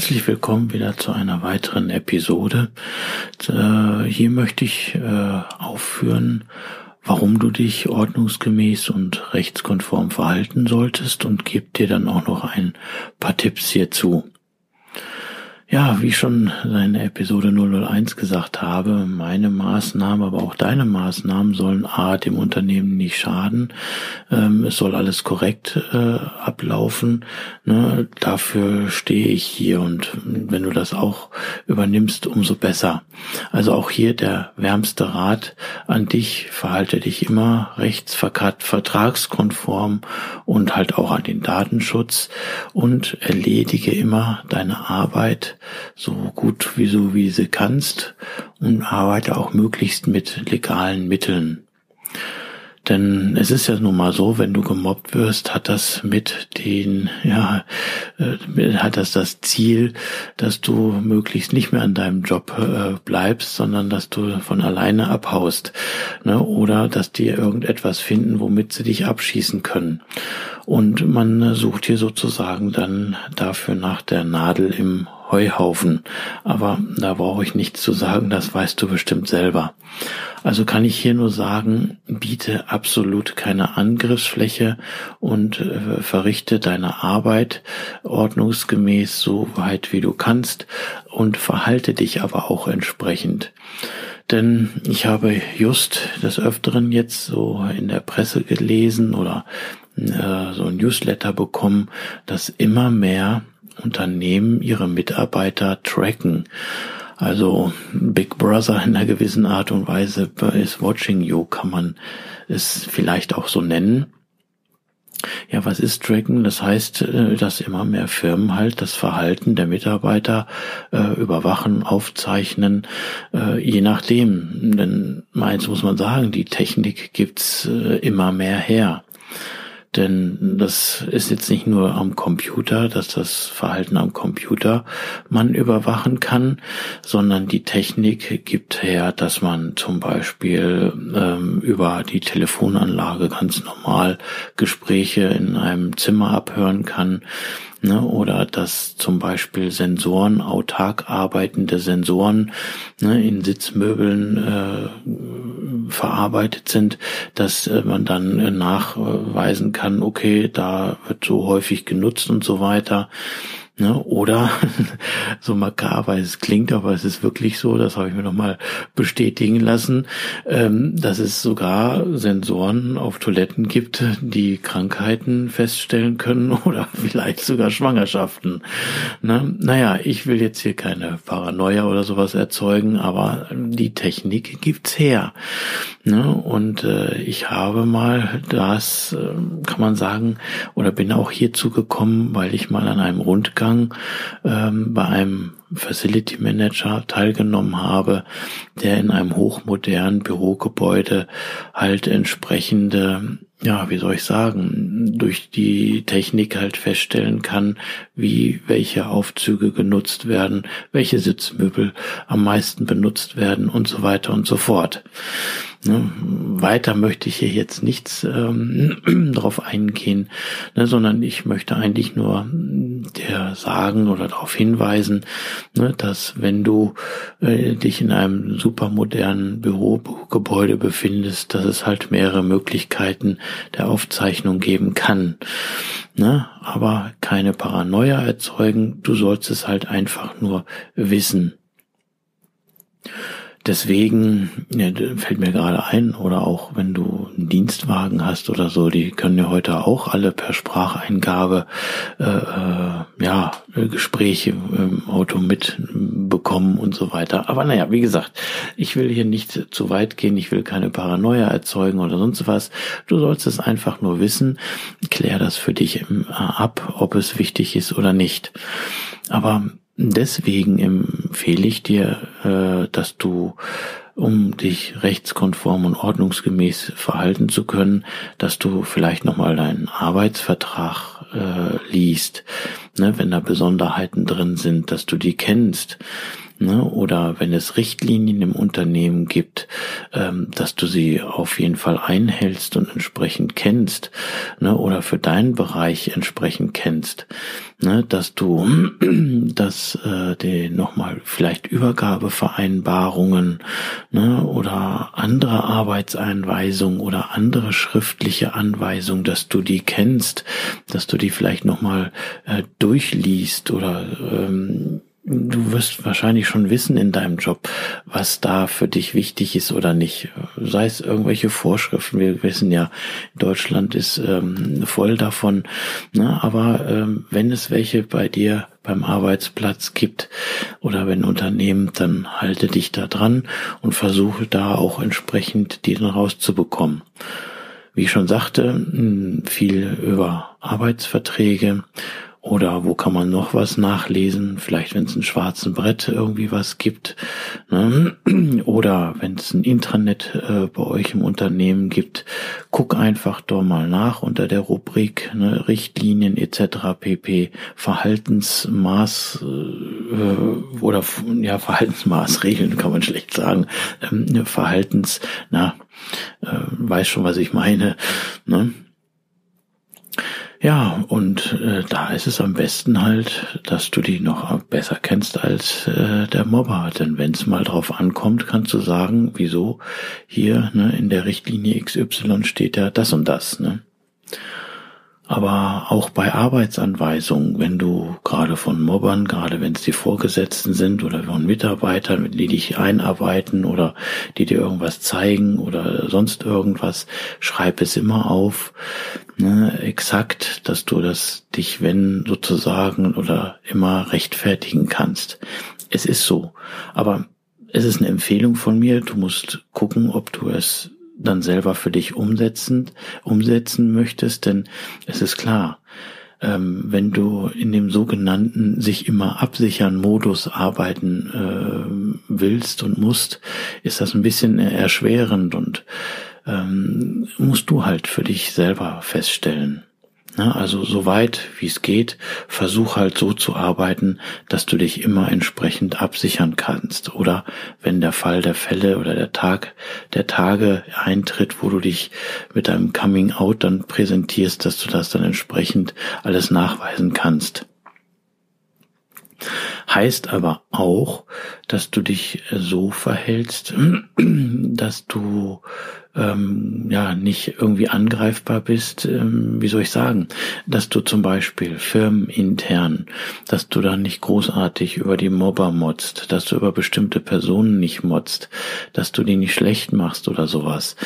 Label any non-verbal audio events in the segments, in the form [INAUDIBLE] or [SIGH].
Herzlich willkommen wieder zu einer weiteren Episode. Äh, hier möchte ich äh, aufführen, warum du dich ordnungsgemäß und rechtskonform verhalten solltest und gebe dir dann auch noch ein paar Tipps hierzu. Ja, wie ich schon in Episode 001 gesagt habe, meine Maßnahmen, aber auch deine Maßnahmen sollen A, dem Unternehmen nicht schaden. Ähm, es soll alles korrekt äh, ablaufen. Ne? Dafür stehe ich hier und wenn du das auch übernimmst, umso besser. Also auch hier der wärmste Rat an dich, verhalte dich immer rechtsvertragskonform und halt auch an den Datenschutz und erledige immer deine Arbeit so gut wie so wie sie kannst und arbeite auch möglichst mit legalen Mitteln. Denn es ist ja nun mal so, wenn du gemobbt wirst, hat das mit den, ja, äh, hat das das Ziel, dass du möglichst nicht mehr an deinem Job äh, bleibst, sondern dass du von alleine abhaust, ne? oder dass die irgendetwas finden, womit sie dich abschießen können. Und man sucht hier sozusagen dann dafür nach der Nadel im Heuhaufen. Aber da brauche ich nichts zu sagen, das weißt du bestimmt selber. Also kann ich hier nur sagen, biete absolut keine Angriffsfläche und äh, verrichte deine Arbeit ordnungsgemäß so weit wie du kannst und verhalte dich aber auch entsprechend. Denn ich habe just des Öfteren jetzt so in der Presse gelesen oder äh, so ein Newsletter bekommen, dass immer mehr Unternehmen ihre Mitarbeiter tracken. Also Big Brother in einer gewissen Art und Weise ist watching you, kann man es vielleicht auch so nennen. Ja, was ist Tracken? Das heißt, äh, dass immer mehr Firmen halt das Verhalten der Mitarbeiter äh, überwachen, aufzeichnen, äh, je nachdem. Denn eins muss man sagen, die Technik gibt's äh, immer mehr her. Denn das ist jetzt nicht nur am Computer, dass das Verhalten am Computer man überwachen kann, sondern die Technik gibt her, dass man zum Beispiel ähm, über die Telefonanlage ganz normal Gespräche in einem Zimmer abhören kann ne, oder dass zum Beispiel Sensoren, autark arbeitende Sensoren ne, in Sitzmöbeln äh, verarbeitet sind, dass äh, man dann äh, nachweisen kann, okay, da wird so häufig genutzt und so weiter. Ne? Oder [LAUGHS] so makaber es klingt, aber es ist wirklich so, das habe ich mir nochmal bestätigen lassen, ähm, dass es sogar Sensoren auf Toiletten gibt, die Krankheiten feststellen können [LAUGHS] oder vielleicht sogar Schwangerschaften. Ne? Naja, ich will jetzt hier keine Paranoia oder sowas erzeugen, aber die Technik gibt's her. Ne? Und äh, ich habe mal das, äh, kann man sagen, oder bin auch hierzu gekommen, weil ich mal an einem Rundgang Lehrgang ähm, bei einem Facility Manager teilgenommen habe, der in einem hochmodernen Bürogebäude halt entsprechende ja, wie soll ich sagen, durch die Technik halt feststellen kann, wie welche Aufzüge genutzt werden, welche Sitzmöbel am meisten benutzt werden und so weiter und so fort. Ne? Weiter möchte ich hier jetzt nichts ähm, [CLEARS THROAT] darauf eingehen, ne, sondern ich möchte eigentlich nur dir sagen oder darauf hinweisen, ne, dass wenn du äh, dich in einem supermodernen Bürogebäude befindest, dass es halt mehrere Möglichkeiten der Aufzeichnung geben kann. Ne? Aber keine Paranoia erzeugen, du sollst es halt einfach nur wissen. Deswegen ja, fällt mir gerade ein, oder auch wenn du einen Dienstwagen hast oder so, die können ja heute auch alle per Spracheingabe äh, äh, ja Gespräche im Auto mitbekommen und so weiter. Aber naja, wie gesagt, ich will hier nicht zu weit gehen, ich will keine Paranoia erzeugen oder sonst was. Du sollst es einfach nur wissen, klär das für dich ab, ob es wichtig ist oder nicht. Aber Deswegen empfehle ich dir, äh, dass du, um dich rechtskonform und ordnungsgemäß verhalten zu können, dass du vielleicht nochmal deinen Arbeitsvertrag äh, liest, ne, wenn da Besonderheiten drin sind, dass du die kennst ne, oder wenn es Richtlinien im Unternehmen gibt, ähm, dass du sie auf jeden Fall einhältst und entsprechend kennst, ne, oder für deinen Bereich entsprechend kennst, ne, dass du, [CLEARS THROAT] dass äh, die nochmal vielleicht Übergabevereinbarungen, ne, oder andere Arbeitseinweisungen oder andere schriftliche Anweisungen, dass du die kennst, dass du die vielleicht nochmal äh, durchliest oder ähm, Du wirst wahrscheinlich schon wissen in deinem Job, was da für dich wichtig ist oder nicht. Sei es irgendwelche Vorschriften. Wir wissen ja, Deutschland ist ähm, voll davon. Ne? Aber ähm, wenn es welche bei dir beim Arbeitsplatz gibt oder wenn Unternehmen, dann halte dich da dran und versuche da auch entsprechend die rauszubekommen. Wie ich schon sagte, viel über Arbeitsverträge oder wo kann man noch was nachlesen? Vielleicht, wenn es ein schwarzen Brett irgendwie was gibt. Ne? [CLEARS THROAT] Oder wenn es ein Intranet äh, bei euch im Unternehmen gibt, guck einfach doch mal nach unter der Rubrik ne? Richtlinien etc. pp. Verhaltensmaß äh, oder ja Verhaltensmaßregeln [LAUGHS] kann man schlecht sagen. Ähm, Verhaltens, na, äh, weiß schon, was ich meine. Ne? Ja, und äh, da ist es am besten halt, dass du die noch besser kennst als äh, der Mobber. Denn wenn es mal drauf ankommt, kannst du sagen, wieso hier ne, in der Richtlinie XY steht ja das und das. Ne? Aber auch bei Arbeitsanweisungen, wenn du gerade von Mobbern, gerade wenn es die Vorgesetzten sind oder von Mitarbeitern, die dich einarbeiten oder die dir irgendwas zeigen oder sonst irgendwas, schreib es immer auf, ne, exakt, dass du das dich, wenn sozusagen oder immer rechtfertigen kannst. Es ist so. Aber es ist eine Empfehlung von mir. Du musst gucken, ob du es dann selber für dich umsetzen, umsetzen möchtest, denn es ist klar, ähm, wenn du in dem sogenannten sich immer absichern Modus arbeiten äh, willst und musst, ist das ein bisschen erschwerend und ähm, musst du halt für dich selber feststellen. Also so weit wie es geht, versuch halt so zu arbeiten, dass du dich immer entsprechend absichern kannst. Oder wenn der Fall der Fälle oder der Tag der Tage eintritt, wo du dich mit deinem Coming Out dann präsentierst, dass du das dann entsprechend alles nachweisen kannst. Heißt aber auch, dass du dich so verhältst, [CLEARS THROAT] dass du ähm, ja nicht irgendwie angreifbar bist, ähm, wie soll ich sagen, dass du zum Beispiel firmenintern, dass du da nicht großartig über die Mobber motzt, dass du über bestimmte Personen nicht motzt, dass du die nicht schlecht machst oder sowas,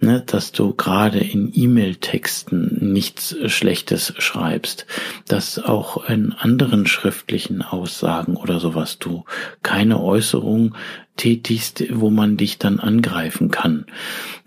ne? dass du gerade in E-Mail-Texten nichts Schlechtes schreibst, dass auch in anderen schriftlichen Aussagen oder sowas. Du keine Äußerung tätigst, wo man dich dann angreifen kann.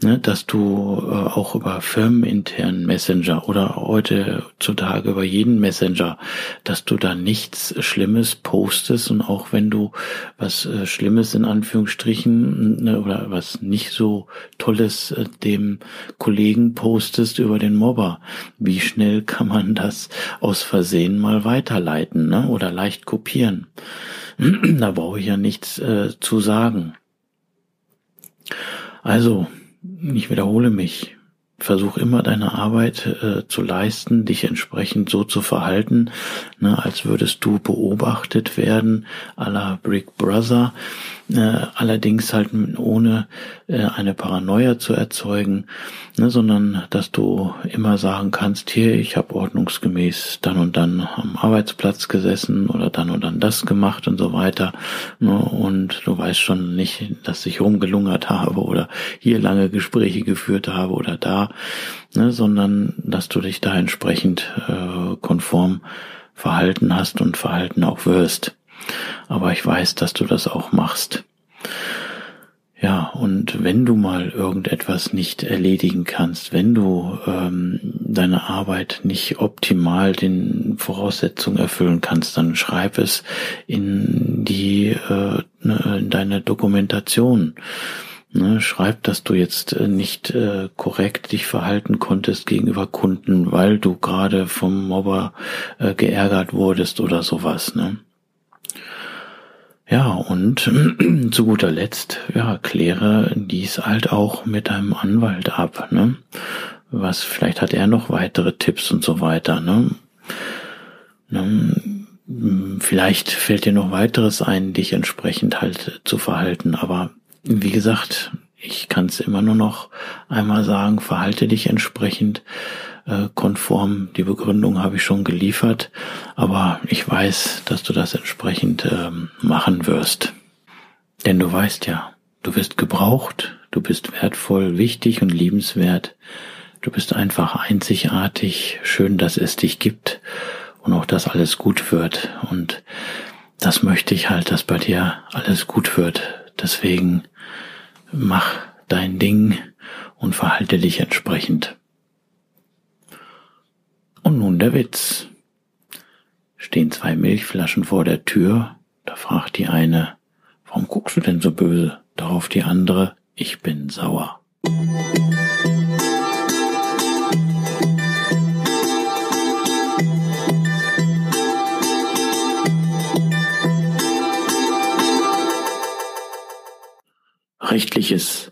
Ne, dass du äh, auch über firmeninternen Messenger oder heutzutage über jeden Messenger, dass du da nichts Schlimmes postest und auch wenn du was äh, Schlimmes in Anführungsstrichen ne, oder was nicht so Tolles äh, dem Kollegen postest über den Mobber, wie schnell kann man das aus Versehen mal weiterleiten ne, oder leicht kopieren? [CLEARS THROAT] da brauche ich ja nichts äh, zu sagen. Also, ich wiederhole mich. versuch immer deine Arbeit äh, zu leisten, dich entsprechend so zu verhalten, ne, als würdest du beobachtet werden, à la Brick Brother, allerdings halt ohne äh, eine Paranoia zu erzeugen, ne, sondern dass du immer sagen kannst, hier, ich habe ordnungsgemäß dann und dann am Arbeitsplatz gesessen oder dann und dann das gemacht und so weiter. Ne, und du weißt schon nicht, dass ich rumgelungert habe oder hier lange Gespräche geführt habe oder da, ne, sondern dass du dich da entsprechend äh, konform verhalten hast und verhalten auch wirst. Aber ich weiß, dass du das auch machst. Ja, und wenn du mal irgendetwas nicht erledigen kannst, wenn du ähm, deine Arbeit nicht optimal den Voraussetzungen erfüllen kannst, dann schreib es in die äh, ne, in deine Dokumentation. Ne, schreib, dass du jetzt äh, nicht äh, korrekt dich verhalten konntest gegenüber Kunden, weil du gerade vom Mobber äh, geärgert wurdest oder sowas. Ne? Ja, und [CLEARS THROAT] zu guter Letzt, ja, kläre dies halt auch mit deinem Anwalt ab, ne? Was, vielleicht hat er noch weitere Tipps und so weiter, ne? ne? Vielleicht fällt dir noch weiteres ein, dich entsprechend halt zu verhalten, aber wie gesagt, ich kann es immer nur noch einmal sagen, verhalte dich entsprechend äh, konform. Die Begründung habe ich schon geliefert, aber ich weiß, dass du das entsprechend ähm, machen wirst. Denn du weißt ja, du wirst gebraucht, du bist wertvoll, wichtig und liebenswert. Du bist einfach einzigartig, schön, dass es dich gibt und auch, dass alles gut wird. Und das möchte ich halt, dass bei dir alles gut wird. Deswegen mach dein Ding und verhalte dich entsprechend. Und nun der Witz. Stehen zwei Milchflaschen vor der Tür, da fragt die eine, warum guckst du denn so böse? Darauf die andere, ich bin sauer. Rechtliches.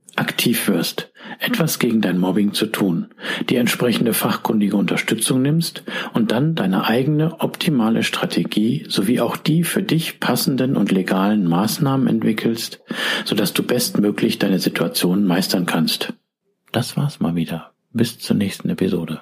aktiv wirst, etwas gegen dein Mobbing zu tun, die entsprechende fachkundige Unterstützung nimmst und dann deine eigene optimale Strategie sowie auch die für dich passenden und legalen Maßnahmen entwickelst, sodass du bestmöglich deine Situation meistern kannst. Das war's mal wieder. Bis zur nächsten Episode.